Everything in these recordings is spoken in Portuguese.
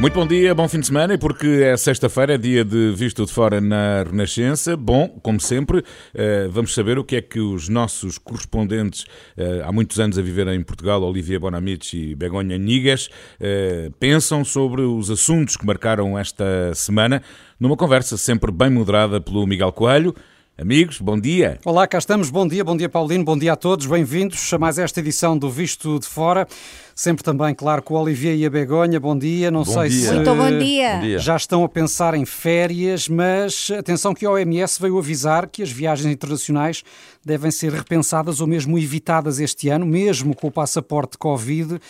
Muito bom dia, bom fim de semana, e porque é sexta-feira, é dia de Visto de Fora na Renascença. Bom, como sempre, eh, vamos saber o que é que os nossos correspondentes, eh, há muitos anos a viver em Portugal, Olivia Bonamici e Begonha Nigas, eh, pensam sobre os assuntos que marcaram esta semana, numa conversa sempre bem moderada pelo Miguel Coelho. Amigos, bom dia. Olá, cá estamos. Bom dia, bom dia, Paulino. Bom dia a todos. Bem-vindos a mais esta edição do Visto de Fora. Sempre também, claro, com o Olivier e a Begonha. Bom dia. Não bom sei dia. se Muito bom dia. já estão a pensar em férias, mas atenção que a OMS veio avisar que as viagens internacionais devem ser repensadas ou mesmo evitadas este ano, mesmo com o passaporte Covid.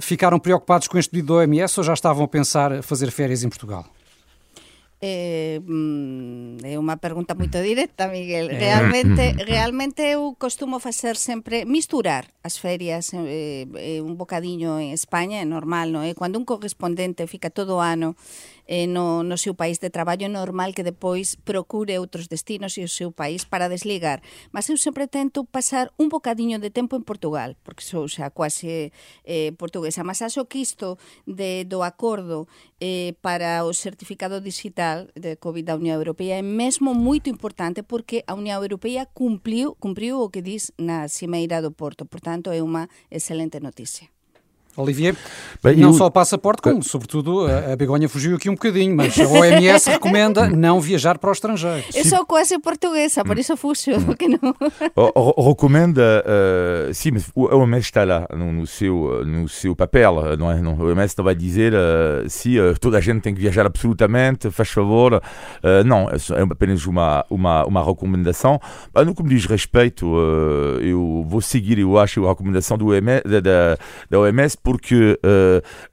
Ficaram preocupados com este pedido da OMS ou já estavam a pensar fazer férias em Portugal? Eh, mm, é unha pergunta moito directa, Miguel. Eh. Realmente, realmente eu costumo facer sempre misturar as ferias eh, eh, un bocadiño en España, é normal, non é? Cando un correspondente fica todo o ano eh, no, no seu país de traballo é normal que depois procure outros destinos e o seu país para desligar. Mas eu sempre tento pasar un bocadiño de tempo en Portugal, porque sou xa quase eh, portuguesa. Mas acho que isto de, do acordo eh, para o certificado digital de COVID da Unión Europea é mesmo moito importante porque a Unión Europea cumpliu, cumpriu o que diz na Cimeira do Porto. Portanto, é unha excelente noticia. Olivier, Bem, não eu... só o passaporte, como sobretudo a Begonha fugiu aqui um bocadinho, mas a OMS recomenda não viajar para o estrangeiro. Eu sou quase portuguesa, por isso fujo, porque não. Recomenda, uh, sim, mas o OMS está lá no, no, seu, no seu papel, não é? Não, o OMS não vai dizer uh, se uh, toda a gente tem que viajar absolutamente, faz favor. Uh, não, é apenas uma, uma, uma recomendação. No que me diz respeito, eu vou seguir, eu acho, a recomendação do OMS, da, da, da OMS porque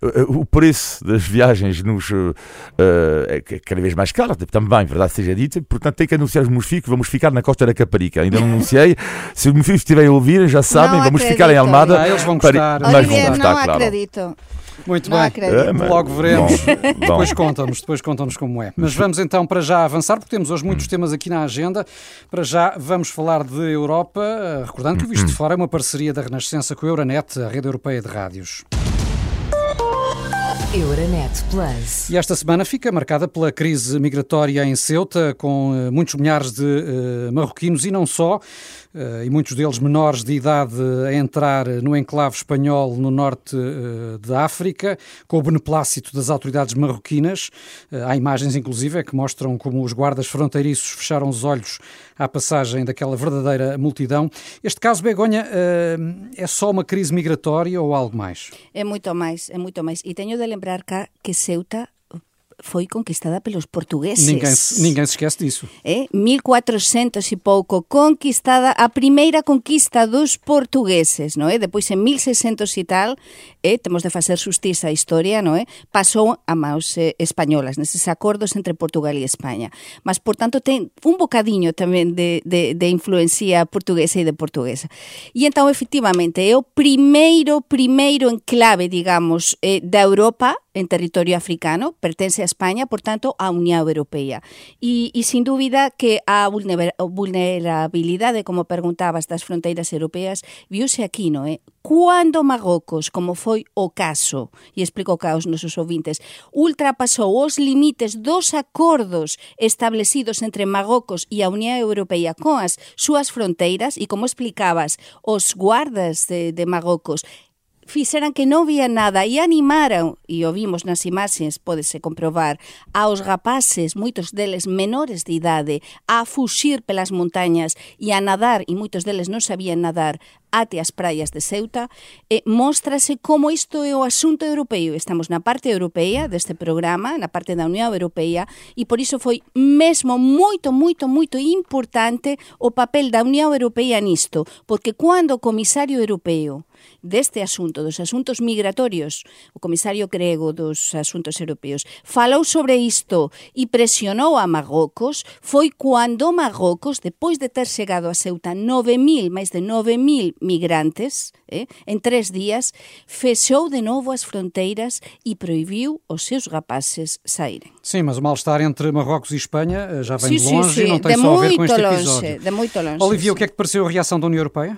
uh, o preço das viagens nos, uh, é cada vez mais caro, também, verdade seja dita, portanto tem que anunciar os meus filhos que vamos ficar na Costa da Caparica. Ainda não anunciei. Se os meus filhos estiverem a ouvir, já sabem, não vamos acredito. ficar em Almada. Ah, eles vão gostar. Para, mas Olivier, vão gostar, não claro. acredito. Muito não bem, acredito. É, logo veremos. Bom, depois contam-nos, depois contam-nos como é. Mas vamos então para já avançar, porque temos hoje muitos temas aqui na agenda. Para já vamos falar de Europa, eh, recordando que o Visto de Fora é uma parceria da Renascença com a Euronet, a rede europeia de rádios. Euronet Plus. E esta semana fica marcada pela crise migratória em Ceuta, com uh, muitos milhares de uh, marroquinos e não só, e muitos deles menores de idade a entrar no enclave espanhol no norte da África, com o beneplácito das autoridades marroquinas. há imagens, inclusive, que mostram como os guardas fronteiriços fecharam os olhos à passagem daquela verdadeira multidão. Este caso, Begonha, é só uma crise migratória ou algo mais? É muito mais, é muito mais. E tenho de lembrar cá que Ceuta foi conquistada pelos portugueses. Ninguém, ninguém se esquece disso. É, 1400 e pouco, conquistada, a primeira conquista dos portugueses, non é? Depois, en 1600 e tal, é, temos de facer justiza a historia, non é? Pasou a maus eh, españolas, neses acordos entre Portugal e España. Mas, por tanto, ten un bocadiño tamén de, de, de influencia portuguesa e de portuguesa. E entón, efectivamente, é o primeiro, primeiro enclave, digamos, eh, da Europa en territorio africano, pertence a España, por tanto, a Unión Europea. Y, e sin duda que a vulnerabilidade, como preguntabas, das fronteiras europeas, viuse aquí, non é? Eh? Cuando Magocos, como foi o caso, e explico cá aos nosos ouvintes, ultrapasou os limites dos acordos establecidos entre Magocos e a Unión Europea coas súas fronteiras, e como explicabas, os guardas de, de Magocos fixeran que non vía nada e animaran, e o vimos nas imaxes, pódese comprobar, aos rapaces, moitos deles menores de idade, a fuxir pelas montañas e a nadar, e moitos deles non sabían nadar, ate as praias de Ceuta, e móstrase como isto é o asunto europeo. Estamos na parte europea deste programa, na parte da Unión Europea, e por iso foi mesmo moito, moito, moito importante o papel da Unión Europea nisto, porque cando o comisario europeo deste asunto, dos asuntos migratorios, o comisario grego dos asuntos europeos, falou sobre isto e presionou a Marrocos, foi cando Marrocos, depois de ter chegado a Ceuta 9.000, máis de 9.000 migrantes, eh, en tres días, fechou de novo as fronteiras e proibiu os seus rapaces saírem. Sim, mas o mal-estar entre Marrocos e Espanha já vem sim, de longe sim, sim. e não tem de só a ver com este longe, episódio. De muito longe. Olivia, o que é que pareceu a reação da União Europeia?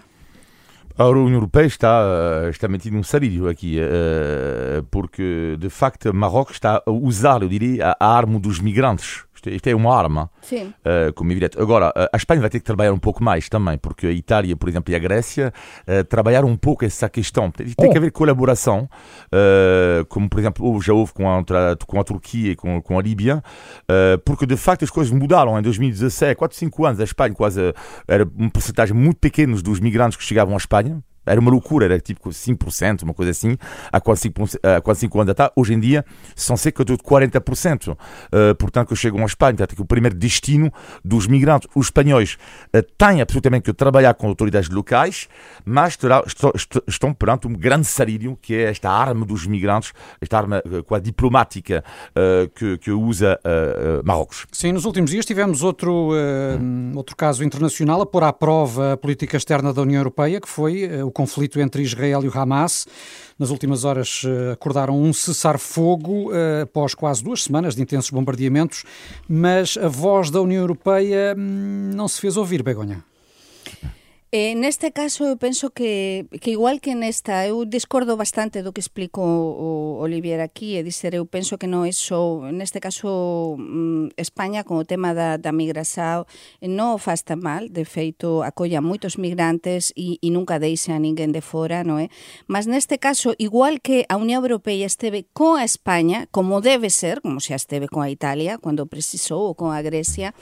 A União Europeia está, está metida um sarilho aqui, uh, porque de facto Marrocos está a usar, eu diria, a arma dos migrantes isto é uma arma, Sim. Uh, como evidente. Agora, a Espanha vai ter que trabalhar um pouco mais também, porque a Itália, por exemplo, e a Grécia uh, trabalharam um pouco essa questão. Tem, tem que haver colaboração, uh, como por exemplo já houve com a, com a Turquia e com, com a Líbia, porque de facto as coisas mudaram. Em 2017, 4, 5 anos, a Espanha quase era um porcentagem muito pequena dos migrantes que chegavam à Espanha. Era uma loucura, era tipo 5%, uma coisa assim, há quase 5, há quase 5 anos atrás. Hoje em dia são cerca de 40%. Uh, portanto, que chegam à Espanha, portanto, que o primeiro destino dos migrantes, os espanhóis, uh, têm absolutamente que trabalhar com autoridades locais, mas terá, estão, estão perante um grande sarilho, que é esta arma dos migrantes, esta arma uh, quase diplomática uh, que, que usa Marrocos. Sim, nos últimos dias tivemos outro, hum. outro caso internacional a pôr à prova a política externa da União Europeia, que foi o conflito entre Israel e o Hamas. Nas últimas horas eh, acordaram um cessar-fogo eh, após quase duas semanas de intensos bombardeamentos, mas a voz da União Europeia hum, não se fez ouvir, Begonha. Eh, neste caso, eu penso que, que igual que nesta, eu discordo bastante do que explico o Olivier aquí, e dizer, eu penso que non é só, neste caso, mm, España, con o tema da, da migración, non o faz tan mal, de feito, acolla moitos migrantes e, e nunca deixa a ninguén de fora, non é? Mas neste caso, igual que a Unión Europea esteve con a España, como debe ser, como xa esteve con a Italia, cando precisou, ou con a Grecia,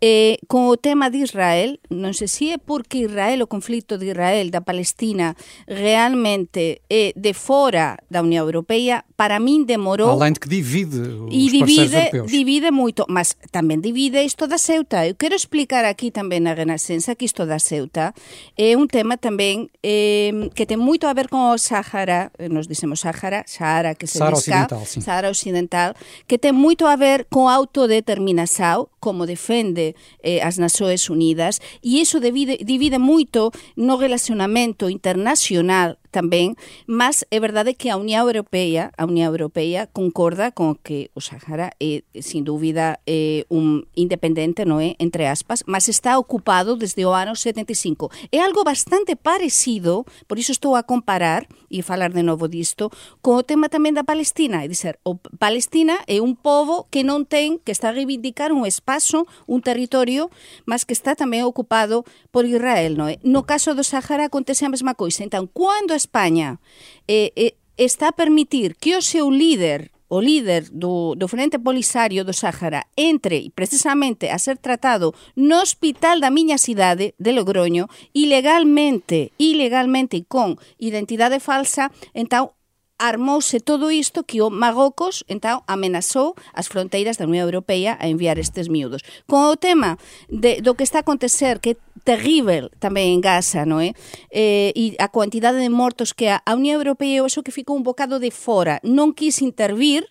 eh, con o tema de Israel non sei se é porque Israel o conflito de Israel, da Palestina, realmente é de fora da União Europeia, para min demorou... Além de que divide os e divide, europeus. divide moito, mas tamén divide isto da Ceuta. Eu quero explicar aquí tamén na Renascença que isto da Ceuta é un tema tamén eh, que ten moito a ver con o Sáhara, nos dicemos Sáhara, Sahara que se Sahara disca, Occidental, sim. Sahara Occidental, que ten moito a ver con autodeterminação, como defende eh, as Nações Unidas, e iso divide, divide moito no relacionamento internacional tamén, mas é verdade que a Unión Europea, a Unión Europea concorda con que o Sahara é eh, sin dúbida é eh, un independente, non é, eh, entre aspas, mas está ocupado desde o ano 75. É algo bastante parecido, por iso estou a comparar e falar de novo disto, co tema tamén da Palestina, é dizer, o Palestina é un povo que non ten, que está a reivindicar un espazo, un territorio, mas que está tamén ocupado por Israel, non é? No caso do Sahara acontece a mesma coisa. Então, quando España eh, eh, está a permitir que o seu líder o líder do, do Frente Polisario do Sáhara entre precisamente a ser tratado no hospital da miña cidade de Logroño ilegalmente, ilegalmente e con identidade falsa, então armouse todo isto que o Magocos entao amenazou as fronteiras da Unión Europea a enviar estes miúdos. Con o tema de, do que está a acontecer, que é terrível tamén en Gaza, non é? Eh, e a cantidade de mortos que a, a Unión Europea eu acho que ficou un bocado de fora, non quis intervir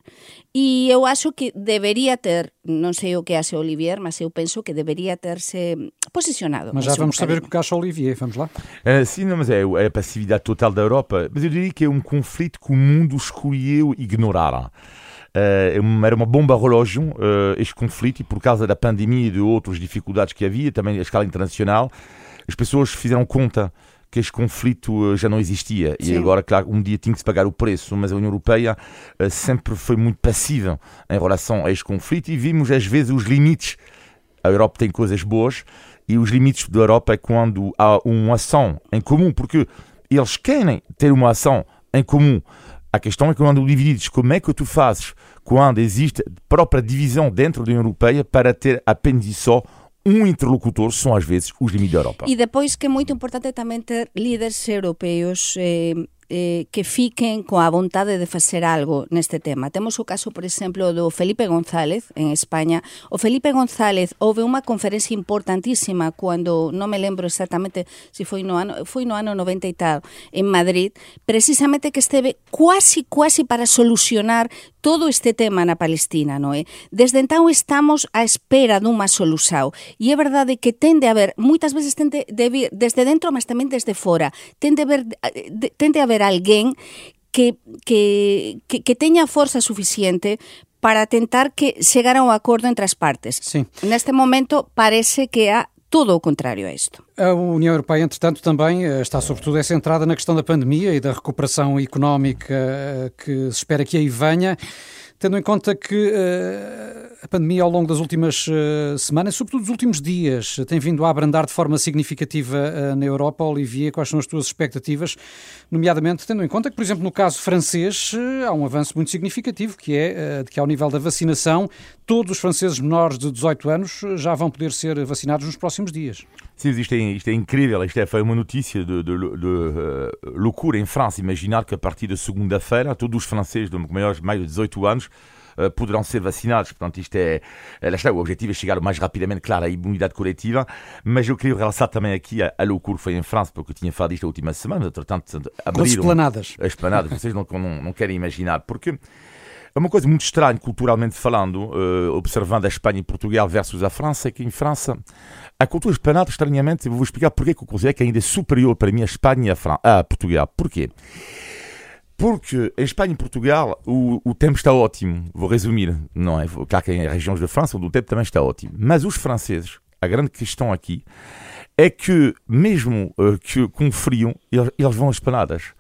E eu acho que debería ter, non sei o que hace Olivier, mas eu penso que debería terse posicionado. Mas já vamos um saber o que acha Olivier, vamos lá? Uh, sim, não, mas é, é a passividade total da Europa. Mas eu diria que é um conflito que o mundo escolheu ignorar. Uh, era uma bomba relógio uh, este conflito e por causa da pandemia e de outras dificuldades que havia, também a escala internacional, as pessoas fizeram conta que este conflito eh, já não existia. Sim. E agora, claro, um dia tinha que se pagar o preço, mas a União Europeia uh, sempre foi muito passiva em relação a este conflito e vimos às vezes os limites. A Europa tem coisas boas e os limites da Europa é quando há uma ação em comum, porque eles querem ter uma ação em comum. A questão é quando divididos, como é que tu fazes quando existe própria divisão dentro da União Europeia para ter apenas e só um interlocutor são às vezes os limites da Europa. E depois que é muito importante também ter líderes europeus eh, eh, que fiquen coa vontade de facer algo neste tema. Temos o caso, por exemplo, do Felipe González en España. O Felipe González houve unha conferencia importantísima cando, non me lembro exactamente se foi no ano, foi no ano 90 e tal, en Madrid, precisamente que esteve quasi, quasi para solucionar todo este tema na Palestina, non é? Eh? Desde entón estamos á espera dunha solución. E é verdade que tende a haber, moitas veces tende de vir desde dentro, mas tamén desde fora. Eh, tende a haber, tende a haber alguén que, que, que, que teña forza suficiente para tentar que chegar a un acordo entre as partes. Sí. Neste momento parece que a todo o contrário a isto. A União Europeia, entretanto, também eh, está sobretudo é centrada na questão da pandemia e da recuperação económica eh, que se espera que aí venha tendo em conta que uh, a pandemia ao longo das últimas uh, semanas, sobretudo dos últimos dias, tem vindo a abrandar de forma significativa uh, na Europa. Olivier, quais são as tuas expectativas, nomeadamente tendo em conta que, por exemplo, no caso francês, há um avanço muito significativo, que é de que ao nível da vacinação, todos os franceses menores de 18 anos já vão poder ser vacinados nos próximos dias. Sim, isto é, isto é incrível. Isto é, foi uma notícia de, de, de, de uh, loucura em França. Imaginar que a partir de segunda-feira todos os franceses de maiores mais de 18 anos uh, poderão ser vacinados. Portanto, isto é, lá está, o objetivo é chegar o mais rapidamente, claro, à imunidade coletiva, mas eu queria realçar também aqui a, a loucura que foi em França, porque eu tinha falado isto a última semana, entretanto, abriram... As esplanadas. As esplanadas, vocês não, não, não querem imaginar, porque é uma coisa muito estranha, culturalmente falando, uh, observando a Espanha e Portugal versus a França, é que em França a cultura espanhola, estranhamente, eu vou explicar porque que eu considero que ainda é superior para mim a Espanha e a, a Portugal. Porquê? Porque em Espanha e Portugal o, o tempo está ótimo. Vou resumir, não é? Claro que em regiões da França onde o tempo também está ótimo. Mas os franceses, a grande questão aqui é que, mesmo uh, que, com frio, eles, eles vão às panadas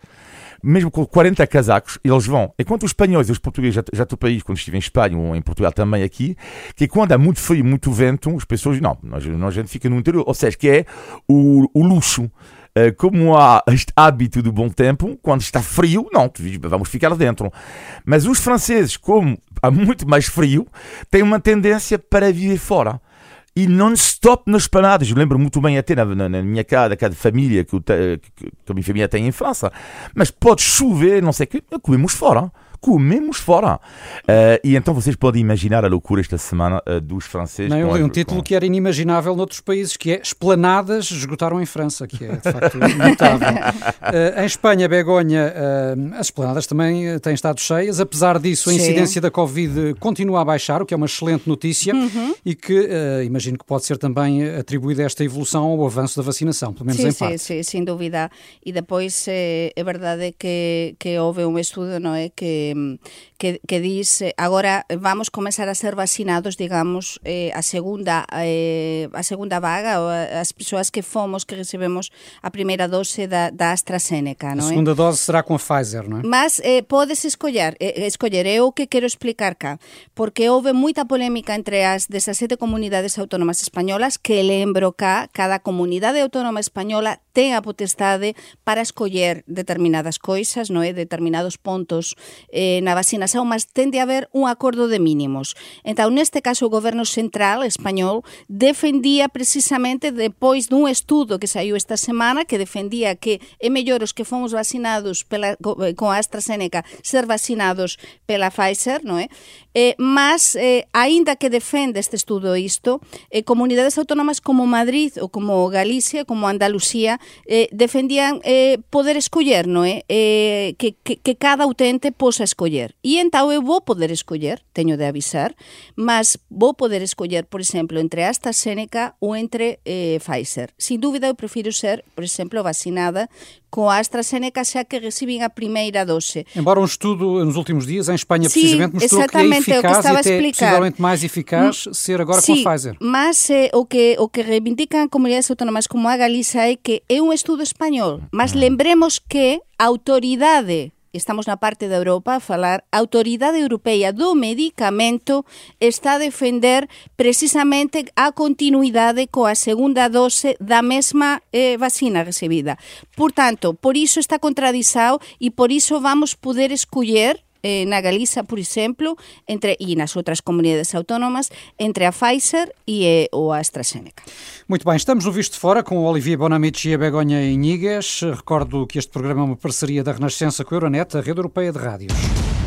mesmo com 40 casacos, eles vão. Enquanto os espanhóis e os portugueses, já, já do país, quando estive em Espanha ou em Portugal também aqui, que quando há muito frio, muito vento, as pessoas, não, nós, nós a gente fica no interior. Ou seja, que é o, o luxo. Uh, como há este hábito do bom tempo, quando está frio, não, vamos ficar dentro. Mas os franceses, como há muito mais frio, têm uma tendência para viver fora e non-stop nas paradas. Eu lembro muito bem até na, na, na minha casa, cada família que, que, que, a minha família tem em França. Mas pode chover, não sei o que, comemos fora comemos fora. Uh, e então vocês podem imaginar a loucura esta semana uh, dos franceses. Não, eu li um título com... que era inimaginável noutros países, que é Esplanadas esgotaram em França, que é de facto notável. Uh, em Espanha, Begonha, as esplanadas também têm estado cheias. Apesar disso, a incidência Sim. da Covid continua a baixar, o que é uma excelente notícia uhum. e que imagino que pode ser também atribuída esta evolução ao avanço da vacinação, pelo menos sim, em sim, parte. Sim, sem dúvida. E depois é verdade que, que houve um estudo, não é, que que, que dis agora vamos comenzar a ser vacinados, digamos, eh, a segunda eh, a segunda vaga, ou as persoas que fomos que recebemos a primeira dose da, da AstraZeneca, non A segunda é? dose será com a Pfizer, non é? Mas eh, podes escolher, eh, escolher, é o que quero explicar cá, porque houve moita polémica entre as 17 comunidades autónomas españolas, que lembro cá, cada comunidade autónoma española ten a potestade para escoller determinadas coisas, non é? determinados pontos eh, eh, na vacinación, mas tende a haber un acordo de mínimos. Entón, neste caso, o goberno central español defendía precisamente depois dun estudo que saiu esta semana que defendía que é mellor os que fomos vacinados pela, eh, con a AstraZeneca ser vacinados pela Pfizer, non é? Eh, mas, eh, aínda que defende este estudo isto, eh, comunidades autónomas como Madrid ou como Galicia, como Andalucía, eh, defendían eh, poder escoller, non é? Eh, que, que, que cada utente posa escoller. E entao eu vou poder escoller, teño de avisar, mas vou poder escoller, por exemplo, entre AstraZeneca ou entre eh, Pfizer. Sin dúbida, eu prefiro ser, por exemplo, vacinada com a AstraZeneca xa que recibem a primeira dose. Embora um estudo nos últimos dias em Espanha precisamente mostrou que é eficaz que e até possivelmente mais eficaz ser agora com a Pfizer. Mas eh, o que o que reivindican comunidades autónomas como a Galiza é que é un estudo español, mas mm. lembremos que a autoridade estamos na parte da Europa a falar, a Autoridade Europeia do Medicamento está a defender precisamente a continuidade coa segunda dose da mesma eh, vacina recibida. Por tanto, por iso está contradizado e por iso vamos poder escoller na Galiza, por exemplo, entre e nas outras comunidades autónomas, entre a Pfizer e eh, o AstraZeneca. Muito bem, estamos no Visto Fora com o Olivier Bonamici e a Begonha Inigues. Recordo que este programa é uma parceria da Renascença com a Euronet, a rede europeia de rádios.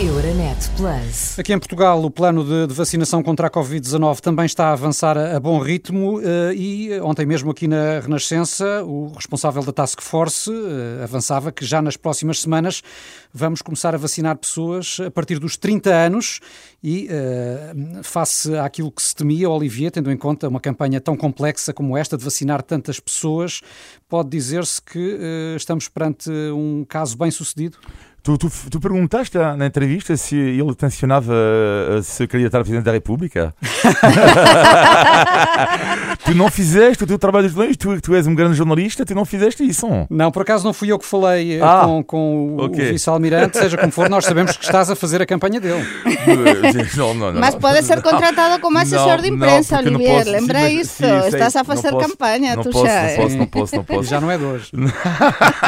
Euronet Plus. Aqui em Portugal, o plano de, de vacinação contra a Covid-19 também está a avançar a, a bom ritmo uh, e ontem mesmo aqui na Renascença, o responsável da Task Force uh, avançava que já nas próximas semanas vamos começar a vacinar pessoas a partir dos 30 anos e uh, face àquilo que se temia, Olivier, tendo em conta uma campanha tão complexa como esta de vacinar tantas pessoas, pode dizer-se que estamos perante um caso bem sucedido? Tu, tu, tu, perguntaste na entrevista se ele tensionava se candidatar a presidente da República? tu não fizeste o teu trabalho de jornalista, tu, tu és um grande jornalista, tu não fizeste isso. Não, por acaso não fui eu que falei ah, com, com okay. o vice-almirante, seja como for, nós sabemos que estás a fazer a campanha dele. não, não, não, Mas pode ser contratado como assessor de imprensa, Olivier, lembra sim, isso? Sim, estás a fazer posso, campanha, tu posso, já. Não posso, não posso, não posso. Já não é de hoje.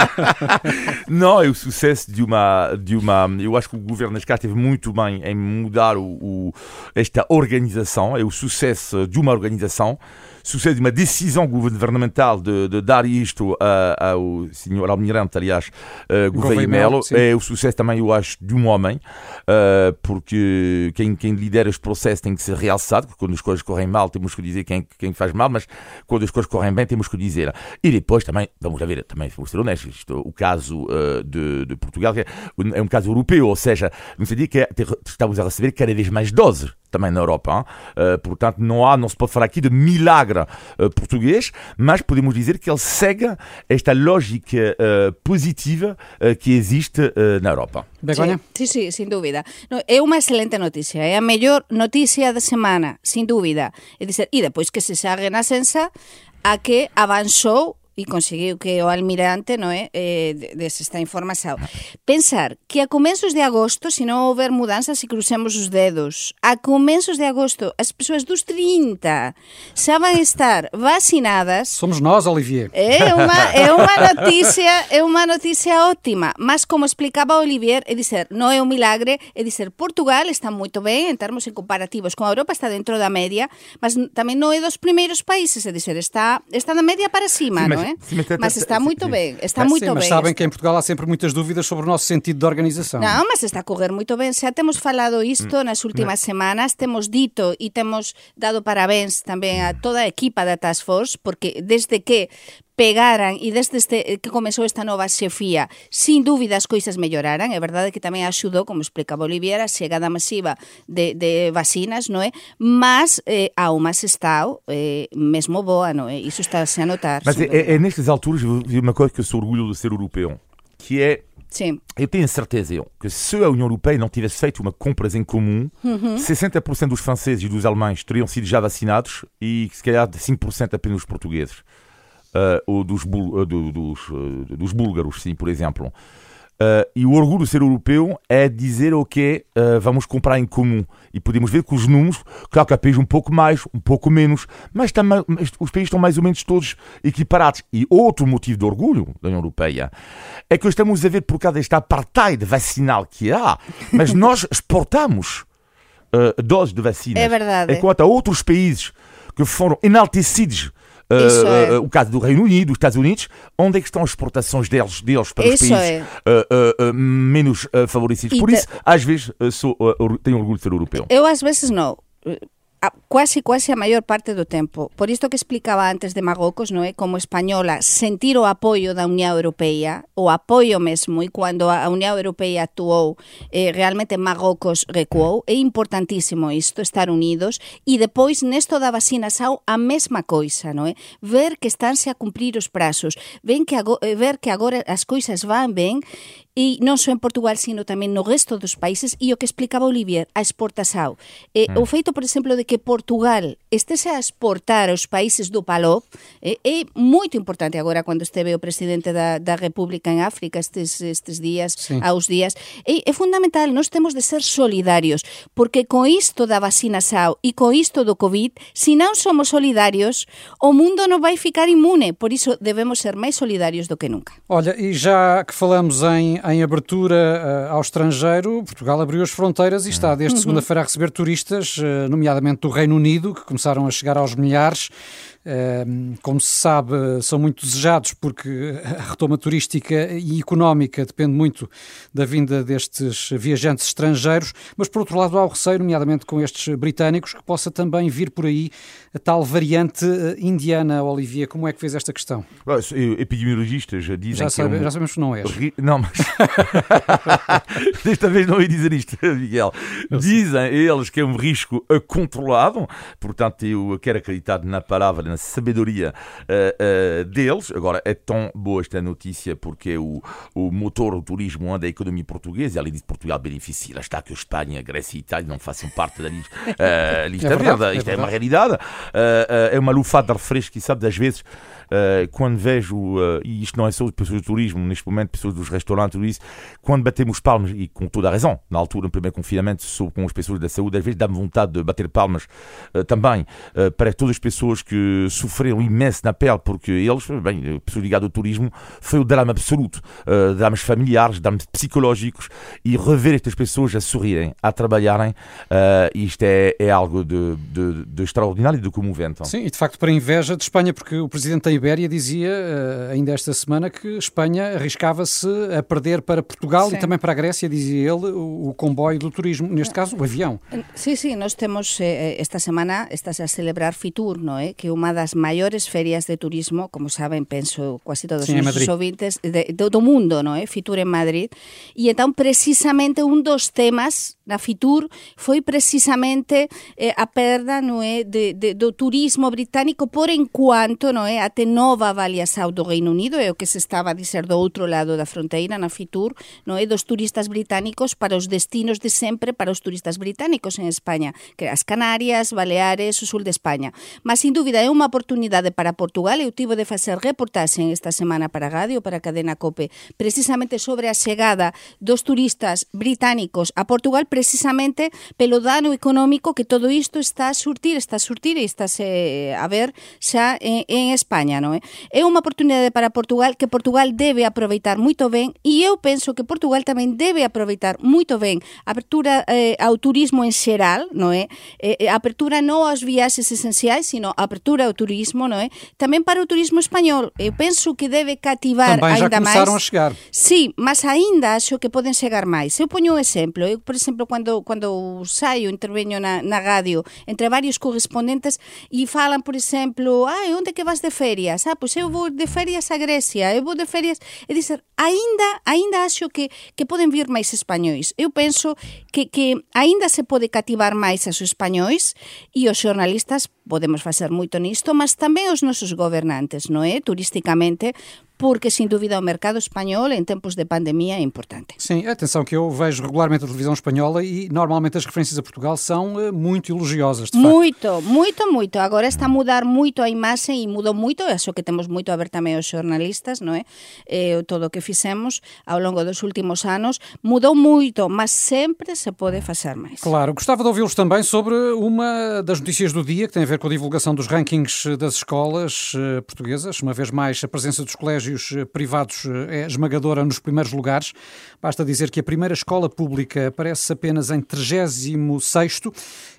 não, é o sucesso de uma, de uma. Eu acho que o governo caso teve muito bem em mudar o, o, esta organização, é o sucesso de uma organização sucede uma decisão governamental de, de dar isto a, ao senhor almirante, aliás, uh, Gouveia Melo, é o sucesso também, eu acho, de um homem, uh, porque quem, quem lidera este processo tem que ser realçado, porque quando as coisas correm mal temos que dizer quem, quem faz mal, mas quando as coisas correm bem temos que dizer. E depois também, vamos ver, também vamos ser honestos, isto, o caso uh, de, de, Portugal é, é um caso europeu, ou seja, não se diz que estamos a receber cada vez mais doses também na Europa. Uh, portanto, não há, não se pode falar aqui de milagre uh, português, mas podemos dizer que ele segue esta lógica uh, positiva que existe na Europa. Begoña? Sí, sí, sí, sin dúvida. No, é unha excelente noticia, é a mellor noticia da semana, sin dúvida. É dizer, e depois que se sague na sensa a que avanzou e conseguiu que o almirante no é, eh, des esta información. Pensar que a comenzos de agosto, se non houver mudanzas, se crucemos os dedos, a comenzos de agosto, as persoas dos 30 xa van estar vacinadas. Somos nós, Olivier. É unha, é unha noticia, é unha noticia ótima, mas como explicaba Olivier, é dizer, non é un milagre, é dizer, Portugal está moito ben en termos en comparativos con a Europa, está dentro da media, mas tamén non é dos primeiros países, é dizer, está, está na media para cima, non é? Sim, mas, mas, está muito bem, está muito sim, mas bem. sabem que em Portugal há sempre muitas dúvidas sobre o nosso sentido de organização. Não, mas está a correr muito bem. Já temos falado isto hum. nas últimas semanas, temos dito e temos dado parabéns também a toda a equipa da Task Force, porque desde que pegaran e desde este, que comezou esta nova xefía, sin dúbida as coisas melloraran, é verdade que tamén axudou, como explica Boliviera, a chegada masiva de, de vacinas, non é? Mas eh, há uma estado eh, mesmo boa, non é? Iso está a notar. Mas é, é, nestas alturas, uma coisa que eu sou orgulho de ser europeu, que é Sim. Eu tenho certeza eu, que se a União Europeia não tivesse feito uma compras em comum, uhum. 60% dos franceses e dos alemães teriam sido já vacinados e se calhar 5% apenas os portugueses uh, ou dos, bul, uh, do, dos, uh, dos búlgaros, sim, por exemplo. e o orgulho de ser europeu é dizer o que vamos comprar em comum. E podemos ver que os números, claro que há países um pouco mais, um pouco menos, mas também, os países estão mais ou menos todos equiparados. E outro motivo de orgulho da União Europeia é que estamos a ver por causa desta apartheid vacinal que há, mas nós exportamos doses de vacinas. É verdade. Enquanto há outros países que foram enaltecidos Uh, é. uh, o caso do Reino Unido, dos Estados Unidos, onde é que estão as exportações deles, deles para Isso os países é. menos favorecidos. E Por isso, às vezes, sou, tenho orgulho de ser europeu. Eu, às vezes, não. a, quase quase a maior parte do tempo. Por isto que explicaba antes de Magocos, non é? Como española, sentir o apoio da Unión Europea, o apoio mesmo, e cando a Unión Europea actuou, eh, realmente Magocos recuou, é importantísimo isto, estar unidos, e depois nesto da vacina sao a mesma coisa, non é? Ver que estánse a cumprir os prazos, ven que eh, ver que agora as coisas van ben e non só en Portugal, sino tamén no resto dos países, e o que explicaba Olivier, a exportação. Eh, mm. O feito, por exemplo, de que Portugal estese a exportar aos países do PALOP eh, é moito importante agora cando esteve o presidente da, da República en África estes, estes días, sí. aos días. É, é fundamental, nós temos de ser solidarios, porque con isto da vacina SAO e con isto do COVID, se non somos solidarios, o mundo non vai ficar inmune, por iso debemos ser máis solidarios do que nunca. Olha, e já que falamos em em, abertura uh, ao estrangeiro, Portugal abriu as fronteiras e está desde uhum. segunda-feira a receber turistas, uh, nomeadamente do Reino Unido, que começaram a chegar aos milhares. Como se sabe, são muito desejados porque a retoma turística e económica depende muito da vinda destes viajantes estrangeiros, mas por outro lado há o receio, nomeadamente com estes britânicos, que possa também vir por aí a tal variante eh, indiana. Olivia, como é que fez esta questão? Epidemiologistas dizem já, sabe, que é um... já sabemos que não és. Não, mas desta vez não ia dizer isto, Miguel. Dizem eles que é um risco controlado, portanto eu quero acreditar na palavra na sabedoria uh, uh, deles. Agora, é tão boa esta notícia porque o, o motor do turismo anda a economia portuguesa, além disso, Portugal beneficia. Lá está que a Espanha, a Grécia e a Itália não façam parte da lista, uh, lista é verdade, verde. Isto é, é uma realidade. é uma lufada de refresco e, sabe, às vezes quando vejo, e isto não é só pessoas do turismo, neste momento, pessoas dos restaurantes, tudo isso, quando batemos palmas, e com toda a razão, na altura, no primeiro confinamento, sou com as pessoas da saúde, às vezes dá-me vontade de bater palmas também para todas as pessoas que sofreram imenso na pele, porque eles, bem, pessoas ligadas ao turismo, foi o drama absoluto. dramas familiares, dramas psicológicos, e rever estas pessoas a sorrirem, a trabalharem, isto é, é algo de, de, de extraordinário e de comovente. Sim, e de facto para inveja de Espanha, porque o Presidente da Ibéria dizia eh, ainda esta semana que Espanha arriscava-se a perder para Portugal sim. e também para a Grécia, dizia ele, o, comboio do turismo, neste caso o avião. Sim, sim, nós temos esta semana, estás a celebrar Fitur, não é? que é uma das maiores ferias de turismo, como saben, penso quase todos sí, os ouvintes, de, de, do mundo, no é? Fitur en Madrid. E entón, precisamente, un dos temas na Fitur foi precisamente eh, a perda no é, de, de, do turismo británico por enquanto no eh, é, até nova avaliação do Reino Unido, é o que se estaba a dizer do outro lado da fronteira na Fitur, no é, dos turistas británicos para os destinos de sempre para os turistas británicos en España, que as Canarias, Baleares, o sul de España. Mas, sin dúbida, é un unha oportunidade para Portugal, eu tivo de facer reportaxe esta semana para Gadio, para a cadena COPE, precisamente sobre a chegada dos turistas británicos a Portugal, precisamente pelo dano económico que todo isto está a surtir, está a surtir e está eh, a ver xa en, en España. Non é? Eh? é unha oportunidade para Portugal que Portugal debe aproveitar moito ben e eu penso que Portugal tamén debe aproveitar moito ben a apertura eh, ao turismo en xeral, non é? Eh, eh apertura non aos viaxes esenciais, sino a apertura ao turismo, non é? Tamén para o turismo español. Eu penso que debe cativar Também ainda máis. a chegar. Sí, mas aínda acho que poden chegar máis. Eu poño un exemplo. Eu, por exemplo, cando cando saio, interveño na, na radio entre varios correspondentes e falan, por exemplo, ah, onde que vas de ferias, ah, pois eu vou de ferias a Grecia, eu vou de ferias, e dizer, aínda aínda acho que que poden vir máis españois. Eu penso que que aínda se pode cativar máis aos españois e os xornalistas podemos facer moito nisto, mas tamén os nosos gobernantes, non é? Turísticamente, porque, sem dúvida, o mercado espanhol em tempos de pandemia é importante. Sim, atenção que eu vejo regularmente a televisão espanhola e normalmente as referências a Portugal são uh, muito elogiosas, de Muito, facto. muito, muito. Agora está a mudar muito a imagem e mudou muito, acho que temos muito a ver também os jornalistas, não é? Eh, todo o que fizemos ao longo dos últimos anos mudou muito, mas sempre se pode fazer mais. Claro, gostava de ouvi-los também sobre uma das notícias do dia que tem a ver com a divulgação dos rankings das escolas uh, portuguesas, uma vez mais a presença dos colégios colégios eh, privados eh, é esmagadora nos primeiros lugares. Basta dizer que a primeira escola pública aparece apenas em 36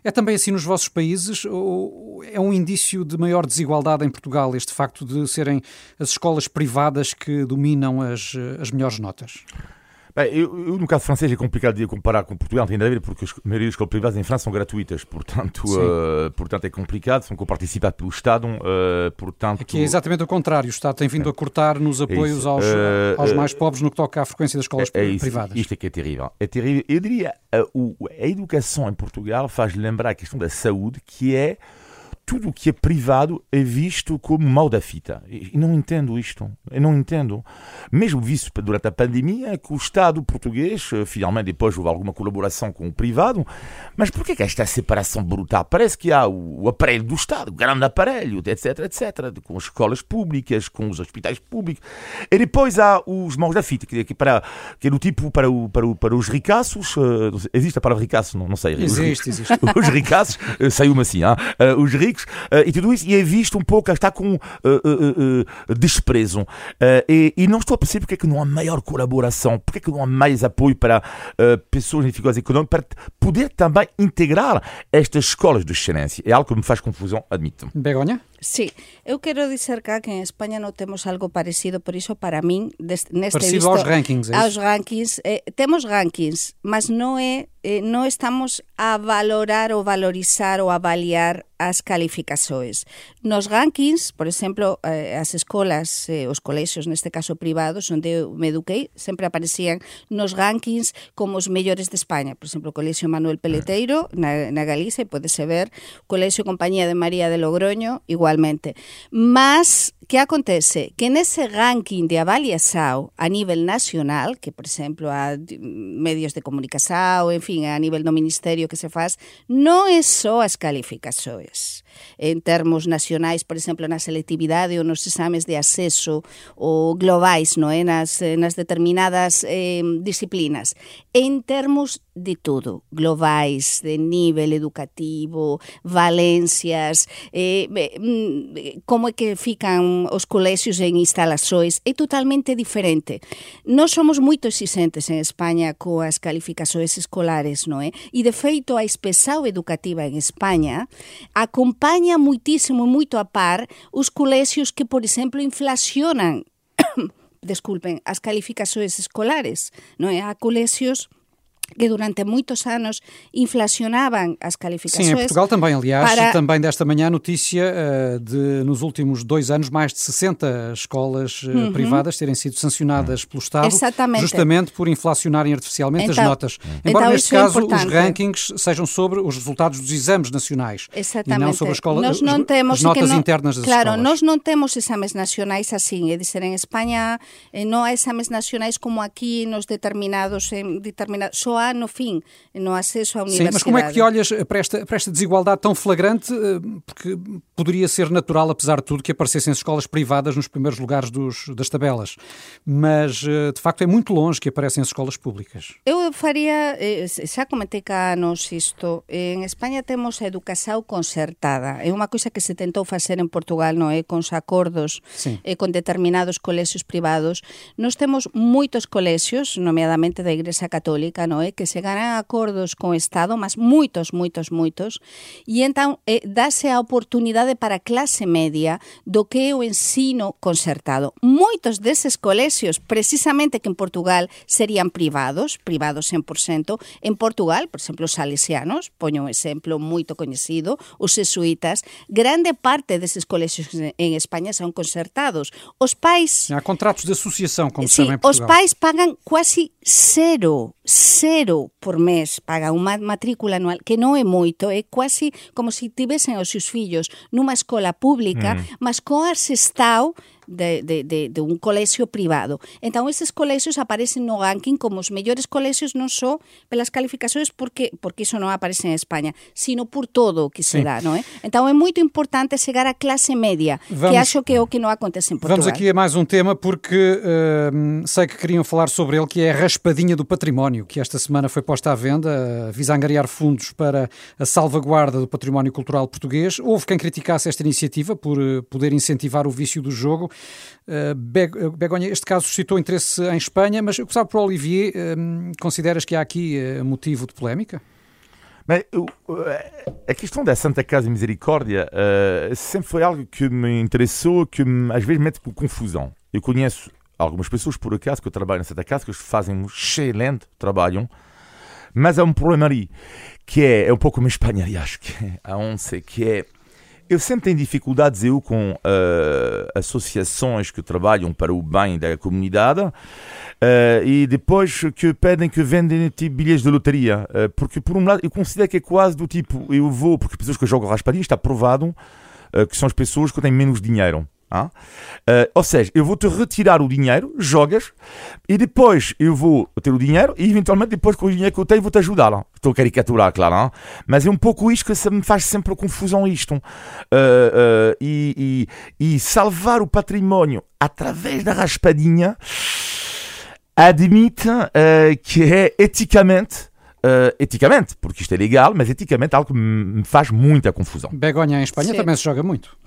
É também assim nos vossos países? Ou é um indício de maior desigualdade em Portugal este facto de serem as escolas privadas que dominam as, eh, as melhores notas? Bem, eu, eu, no caso francês é complicado de comparar com Portugal, tem a ver porque a maioria das escolas privadas em França são gratuitas, portanto, uh, portanto é complicado, são coparticipadas pelo Estado, uh, portanto... Aqui é exatamente o contrário, o Estado tem vindo a cortar nos é apoios é aos, uh, aos mais pobres no que toca à frequência das escolas é, é privadas. Isto é que é terrível, é terrível. Eu diria, a, a educação em Portugal faz lembrar a questão da saúde, que é tudo o que é privado é visto como mal da fita. E não entendo isto. Eu não entendo. Mesmo visto durante a pandemia, que o Estado português, eh, finalmente depois houve alguma colaboração com o privado, mas por que, esta separação brutal? Parece que há o aparelho do Estado, o grande aparelho, etc, etc, com as escolas públicas, com os hospitais públicos, e depois há os mãos da fita, que, é, para, que é do tipo para, o, para, o, para os ricaços, uh, existe a palavra ricaço? Não, não sei. Existe, os, existe. Os ricaços, uh, saiu-me assim, uh, os ricos uh, e tudo isso, e é visto um pouco, está com uh, desprezo. E, e, não estou a perceber porque é que não há maior colaboração, porque é que não há mais apoio para pessoas em dificuldades económicas, para poder também integrar estas escolas de excelência. É algo que me faz confusão, admito. Begonha? Sí, eu quero dizer cá que en España non temos algo parecido, por iso para min neste parecido visto, aos rankings, é aos rankings, eh, temos rankings, mas non é eh, non estamos a valorar ou valorizar ou avaliar as calificações. Nos rankings, por exemplo, eh, as escolas, eh, os colexios, neste caso privados, onde eu me eduquei, sempre aparecían nos rankings como os mellores de España. Por exemplo, o Colexio Manuel Peleteiro, na, na Galicia, e podese ver, o Colexio Compañía de María de Logroño, igual igualmente. Mas que acontece? Que nese ranking de avaliação a nível nacional, que por exemplo a medios de comunicação, enfim, a nível do ministerio que se faz, non é só as calificações. En termos nacionais, por exemplo, na selectividade ou nos exames de acceso ou globais, non é? nas, nas determinadas eh, disciplinas. En termos de todo, globais, de nível educativo, valencias, eh, mm, como é que fican os colexios en instalações, é totalmente diferente. Nós somos moito exigentes en España coas calificações escolares, non é? E de feito a espesao educativa en España acompaña muitísimo moito a par os colexios que, por exemplo, inflacionan desculpen, as calificações escolares, non é? A colexios que durante muitos anos inflacionavam as calificações. Sim, em Portugal também, aliás, para... também desta manhã a notícia uh, de, nos últimos dois anos, mais de 60 escolas uh, uhum. privadas terem sido sancionadas pelo Estado, Exatamente. justamente por inflacionarem artificialmente então, as notas. Embora então, neste caso é os rankings sejam sobre os resultados dos exames nacionais Exatamente. e não sobre a escola, nós não temos, as notas não, internas das claro, escolas. Claro, nós não temos exames nacionais assim, é dizer, em Espanha eh, não há exames nacionais como aqui nos determinados, em determinados só há no fim, no acesso à universidade. Sim, mas como é que olhas para esta, para esta desigualdade tão flagrante? Eh, porque poderia ser natural, apesar de tudo, que aparecessem escolas privadas nos primeiros lugares dos, das tabelas. Mas, eh, de facto, é muito longe que aparecem as escolas públicas. Eu faria, já eh, comentei cá nos isto, en España temos a educação concertada. É uma coisa que se tentou fazer en Portugal, non é? Con acordos e con determinados colexios privados. Nós temos moitos colexios, nomeadamente da Igrexa Católica, non é? Que chegarán a acordos con o Estado, mas moitos, moitos, moitos, e entón eh, dáse a oportunidade para a clase media do que é o ensino concertado. Moitos deses colexios, precisamente que en Portugal serían privados, privados 100%, en Portugal, por exemplo, os salesianos, poño un exemplo moito coñecido, os jesuitas, grande parte deses colexios en España son concertados. Os pais... Há contratos de asociação, como sí, se chama em Portugal. Os pais pagan quasi cero, cero por mes paga unha matrícula anual que non é moito, é quasi como se tivesen os seus fillos nunha escola pública, mm. mas coa Sestao de, de, de, de un colexio privado. Entón, eses colexios aparecen no ranking como os mellores colexios non só pelas calificacións porque porque iso non aparece en España, sino por todo o que se sí. dá, non é? Entón, é moito importante chegar á clase media, vamos, que acho que é o que non acontece en Portugal. Vamos aqui a mais um tema porque uh, sei que queriam falar sobre ele, que é a raspadinha do património, que esta semana foi posta à venda, uh, visa angariar fundos para a salvaguarda do património cultural português. Houve quem criticasse esta iniciativa por uh, poder incentivar o vício do jogo. Uh, Begonha, este caso suscitou interesse em Espanha, mas eu gostava o Olivier, uh, consideras que há aqui uh, motivo de polémica? Bem, a questão da Santa Casa de Misericórdia uh, sempre foi algo que me interessou, que me, às vezes mete com confusão. Eu conheço algumas pessoas, por acaso, que eu trabalho na Santa Casa, que fazem um excelente trabalho, mas há um problema ali, que é, é um pouco como em Espanha, acho que é que é eu sempre tenho dificuldades eu com uh, associações que trabalham para o bem da comunidade uh, e depois que pedem que vendem tipo bilhetes de loteria. Uh, porque, por um lado, eu considero que é quase do tipo: eu vou, porque pessoas que jogam raspadinha está provado que são as pessoas que têm menos dinheiro. Ah? Uh, ou seja, eu vou-te retirar o dinheiro, jogas, e depois eu vou ter o dinheiro, e eventualmente depois com o dinheiro que eu tenho vou-te ajudar. Estou a caricaturar, claro. Hein? Mas é um pouco isto que me faz sempre confusão isto. Uh, uh, e, e, e, salvar o património através da raspadinha admite que é eticamente eticamente, porque isto é legal, mas eticamente é algo que me faz muita confusão. Begonha em Espanha Sim. também se joga muito.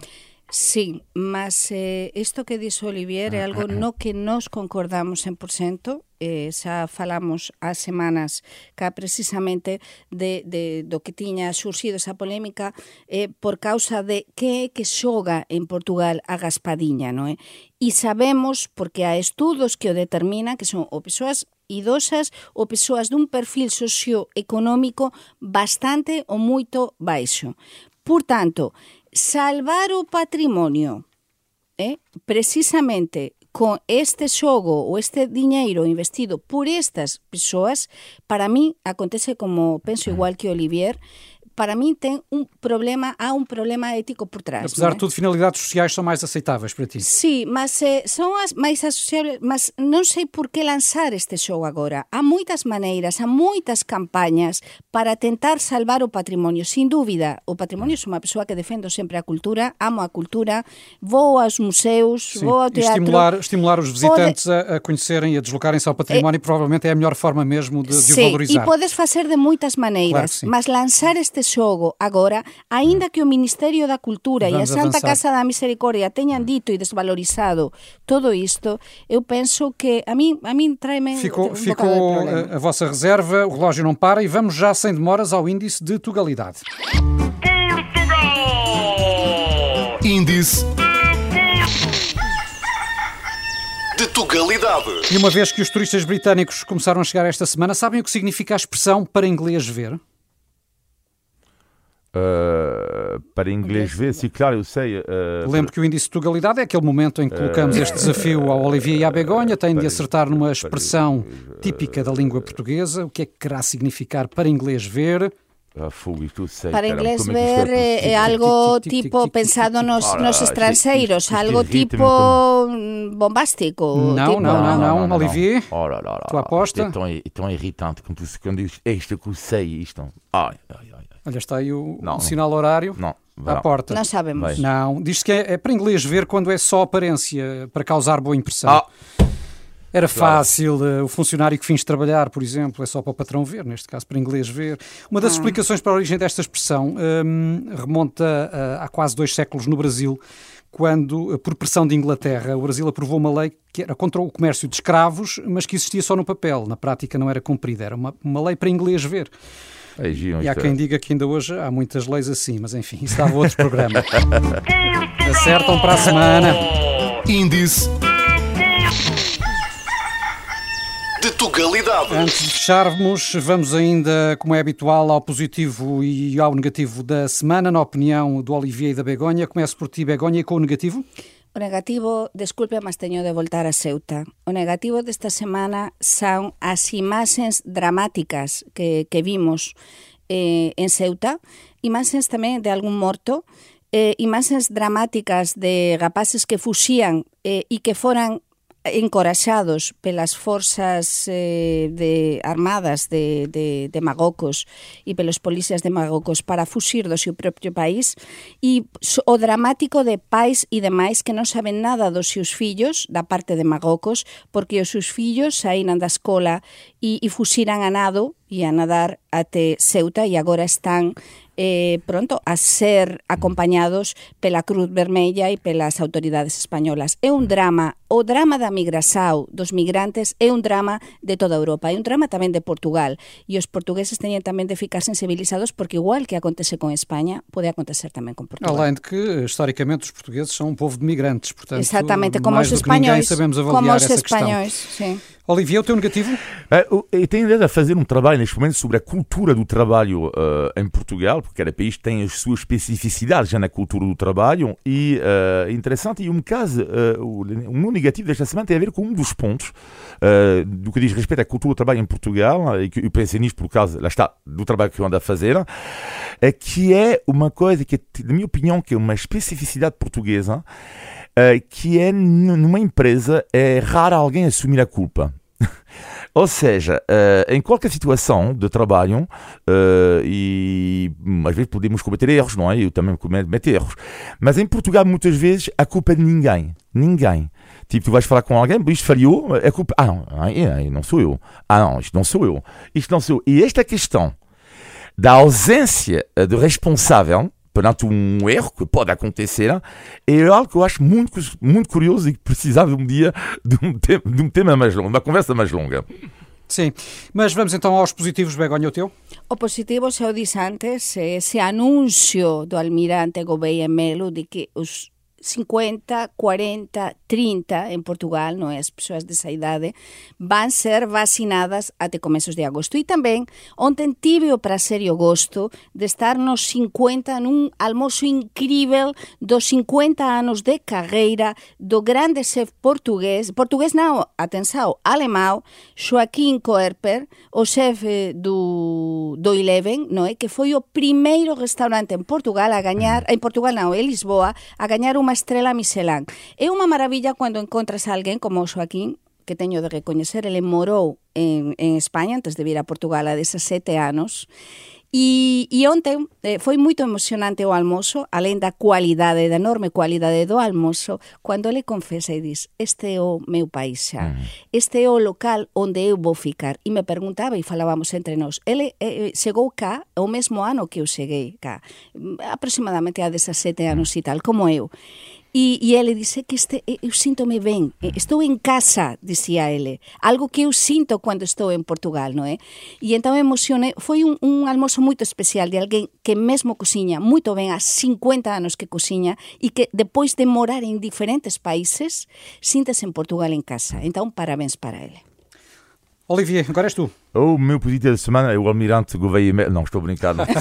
Sí, mas eh, isto que dixo Olivier é ah, algo ah, ah. no que nos concordamos 100%, eh, xa falamos há semanas cá precisamente de, de, do que tiña surxido esa polémica eh, por causa de que é que xoga en Portugal a Gaspadiña, non é? E eh, sabemos, porque há estudos que o determinan, que son o persoas idosas ou persoas dun perfil socioeconómico bastante ou moito baixo. Por tanto, salvar o patrimonio eh, precisamente con este xogo ou este diñeiro investido por estas persoas, para mí acontece como penso igual que Olivier, para mim tem um problema, há um problema ético por trás. Apesar é? de tudo, finalidades sociais são mais aceitáveis para ti. Sim, mas eh, são as máis asociables, mas non sei por que lanzar este show agora. Há moitas maneiras, há moitas campañas para tentar salvar o patrimonio. Sin dúbida, o patrimonio é unha persoa que defendo sempre a cultura, amo a cultura, vou aos museus, Sim. vou ao E teatro. estimular, estimular os visitantes a, a conhecerem e a deslocarem-se ao património, provavelmente é a melhor forma mesmo de, de o Sí, e valorizar. podes facer de Claro maneiras, sí. mas lanzar este xogo agora, aínda que o Ministerio da Cultura e a Santa. Casa da Misericordia teñan dito e desvalorizado todo isto, eu penso que a mim a min tráeme Ficou, de ficou a, a vossa reserva, o relógio não para e vamos já sem demoras ao índice de tugalidade. Índice de Tugalidade. E uma vez que os turistas britânicos começaram a chegar esta semana, sabem o que significa a expressão para inglês ver? Uh, para inglês ver, sim, claro, eu sei. Uh, Lembro que o índice de tugalidade é aquele momento em que colocamos este desafio ao Olivier e à Begonha, têm de acertar numa expressão típica da língua portuguesa. O que é que querá significar para inglês ver? Ah. Para inglés como é isto ver é é, é algo tipo pensado nos, estrangeiros, algo tipo bombástico. Não, tipo, não, não, não. Olivier? Lá, lá, tua lá. aposta? Isto é tão, é irritante quando, tu, quando diz, é isto que eu sei, isto. Ai. Olha, está aí o, Não, o sinal horário Não, à porta. Não sabemos. Vai. Não, diz-se que é, é para inglês ver quando é só aparência, para causar boa impressão. Ah, Era fácil, eh, o funcionário que fins trabalhar, por exemplo, é só para o patrão ver, neste caso para inglês ver. Uma das explicações para a origem desta expressão hum, remonta a, há quase dois séculos no Brasil, quando, eh, por pressão de Inglaterra, o Brasil aprovou uma lei que era contra o comércio de escravos, mas que existia só no papel, na prática não era cumprida, era uma, uma lei para inglês ver. É E há isto é- quem diga que ainda hoje há muitas leis assim, mas enfim, isso dava outro programa. Acertam para a semana. Índice de Tugalidade. Antes de fecharmos, vamos ainda, como é habitual, ao positivo e ao negativo da semana, na opinião do Olivier e da Begonha. Começo por ti, Begonha, e com o negativo. O negativo, desculpe, mas teño de voltar a Ceuta. O negativo desta semana son as imaxes dramáticas que, que vimos eh, en Ceuta, imaxes tamén de algún morto, eh, imaxes dramáticas de rapaces que fuxían eh, e que foran encoraxados pelas forzas eh, de armadas de, de, de Magocos e pelos policías de Magocos para fuxir do seu propio país e o dramático de pais e demais que non saben nada dos seus fillos da parte de Magocos porque os seus fillos saíran da escola e, e fuxiran a nado e a nadar até Ceuta e agora están eh, pronto a ser acompañados pela Cruz Vermella e pelas autoridades españolas. É un drama, o drama da migração dos migrantes é un drama de toda Europa, é un drama tamén de Portugal e os portugueses teñen tamén de ficar sensibilizados porque igual que acontece con España, pode acontecer tamén con Portugal. Além de que historicamente os portugueses são um povo de migrantes, portanto, Exactamente, como os espanhóis, como os espanhóis, sim. Olivier, o teu negativo? Eh, o- Eu tenho ideia de fazer um trabalho neste momento sobre a cultura do trabalho eh, em Portugal, porque cada país tem as suas especificidades já na cultura do trabalho, e eh, é interessante, e um caso, eh, o, meu negativo desta semana tem a ver com um dos pontos eh, do que diz respeito à cultura do trabalho em Portugal, e que eu pensei nisto por causa, lá está, do trabalho que eu ando a fazer, é que é uma coisa que, na minha opinião, que é uma especificidade portuguesa, eh, que é numa empresa é raro alguém assumir a culpa. Ou seja, eh, em qualquer situação de trabalho, eh, e hum, às vezes podemos cometer erros, não é? Eu também cometo erros. Mas em Portugal, muitas vezes, a culpa é de ninguém. Ninguém. Tipo, tu vais falar com alguém, isto falhou, a culpa. Ah, não, ah, é, não sou eu. Ah, não, isto não sou eu. Isto não sou eu. E esta questão da ausência eh, de responsável perante um erro que pode acontecer é algo que eu acho muito, muito curioso e que precisava um dia de um, tema, de um tema mais longo, de uma conversa mais longa. Sim. Mas vamos então aos positivos, Begonha, o teu? O positivo, xa o dix antes, é ese anuncio do almirante Gouveia Melo de que os 50, 40, 30 en Portugal, non é? As persoas desa idade van ser vacinadas até comezos de agosto. E tamén, ontem tive o prazer e o gosto de estar nos 50 nun almoço incrível dos 50 anos de carreira do grande chef portugués, portugués não, atenção, alemão, Joaquim Koerper, o chefe do, do Eleven, non é? que foi o primeiro restaurante en Portugal a gañar, en Portugal non, en Lisboa, a gañar unha estrela Michelin. É unha maravilla cando encontras a alguén como o Joaquín que teño de recoñecer, ele morou en, en España antes de vir a Portugal a 17 anos E, e ontem eh, foi moito emocionante o almoço, alén da cualidade, da enorme cualidade do almoço, cando le confesa e dis, este é o meu país xa, mm. este é o local onde eu vou ficar. E me perguntaba e falábamos entre nós, ele eh, eh chegou cá o mesmo ano que eu cheguei cá, mm, aproximadamente a 17 anos e tal, como eu. E, e ele disse que este, eu sinto-me ben, estou en casa, dicía ele, algo que eu sinto cando estou en Portugal, non é? E entón emocionei, foi un, un almoço moito especial de alguén que mesmo cociña moito ben, há 50 anos que cociña e que depois de morar en diferentes países, sintes en Portugal en casa. Entón, parabéns para ele. Olivier, agora és tu. O meu positivo da semana é o Almirante Gouveia Melo. Não, estou a brincar. Não,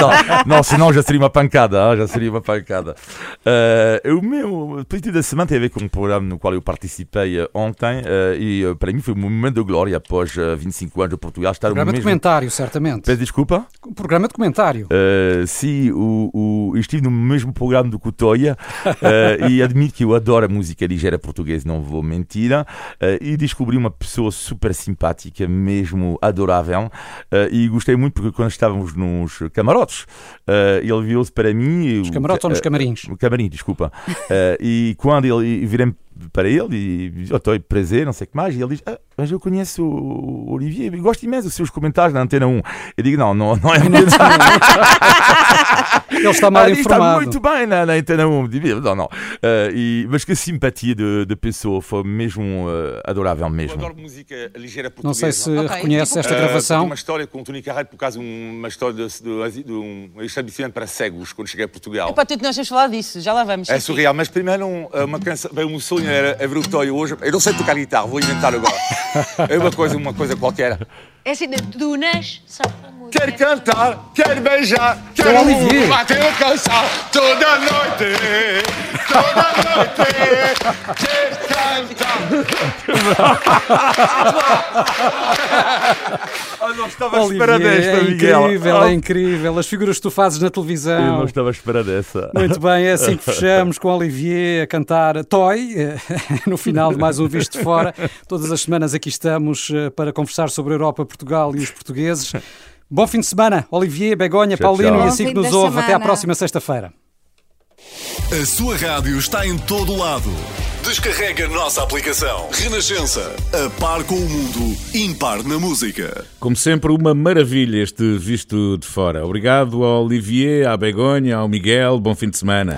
não, não, senão já seria uma pancada. ah, Já seria uma pancada. Eh, o meu positivo da semana tem a ver com um programa no qual eu participei eh, ontem eh, e para mim foi um momento de glória após eh, 25 anos de Portugal estar Programa mesmo... documentário, certamente. Peço desculpa? Um programa documentário. Uh, sim, o, o, estive no mesmo programa do Cotoia uh, e admito que eu adoro a música ligeira portuguesa, não vou mentir. Uh, e descobri uma pessoa super simpática, mesmo adorável. Uh, e gostei muito porque quando estávamos nos camarotes, uh, ele virou-se para mim. Nos camarotes ou nos camarins? No camarim, desculpa. E quando ele virei para ele e oh, estou prazer, não sei o que mais, e ele diz, ah, mas eu conheço o Olivier, e gosto imenso dos seus comentários na Antena 1. Eu digo, não, não, não é mesmo. Ele está mal Ah, Está informado. muito bem na, na Antena 1. Digo, Não, não. Eh, e, mas que simpatia de, de pessoa, foi mesmo eh, adorável Eu mesmo. adoro música ligeira Não sei portuguesa. se reconhece esta gravação. Uma história com o Tony Carreiro, por causa de uma história de, de, de um estabelecimento para cegos, quando cheguei a Portugal. Epá, tu que nós temos falado disso, já lá vamos. É surreal, mas primeiro um, uma canção, bem, um sonho era é ver o Toy hoje. Eu não sei tocar guitarra, vou inventar agora. É uma coisa, uma coisa qualquer. É assim, de- tu nas só para música. Quero cantar, quero beijar, Seu quero Olivier. bater a canção toda noite, toda noite. Ah, não estava Olivier, é incrível, é incrível. As figuras que tu fazes na Eu televisão. não estava à espera dessa. Muito bem, é assim que fechamos com Olivier a cantar Toy, eh, no final de mais um Visto de Fora. Todas as semanas aqui estamos eh, para conversar sobre a Europa, Portugal e os portugueses. Bom fim de semana, Olivier, Begonha, Tchau, Paulino tchau. e assim que nos ouve. Até à semana. próxima sexta-feira. A sua rádio está em todo lado. Descarrega a nossa aplicação. Renascença. A par com o mundo, impar na música. Como sempre, uma maravilha este visto de fora. Obrigado ao Olivier, à Begonha, ao Miguel. Bom fim de semana.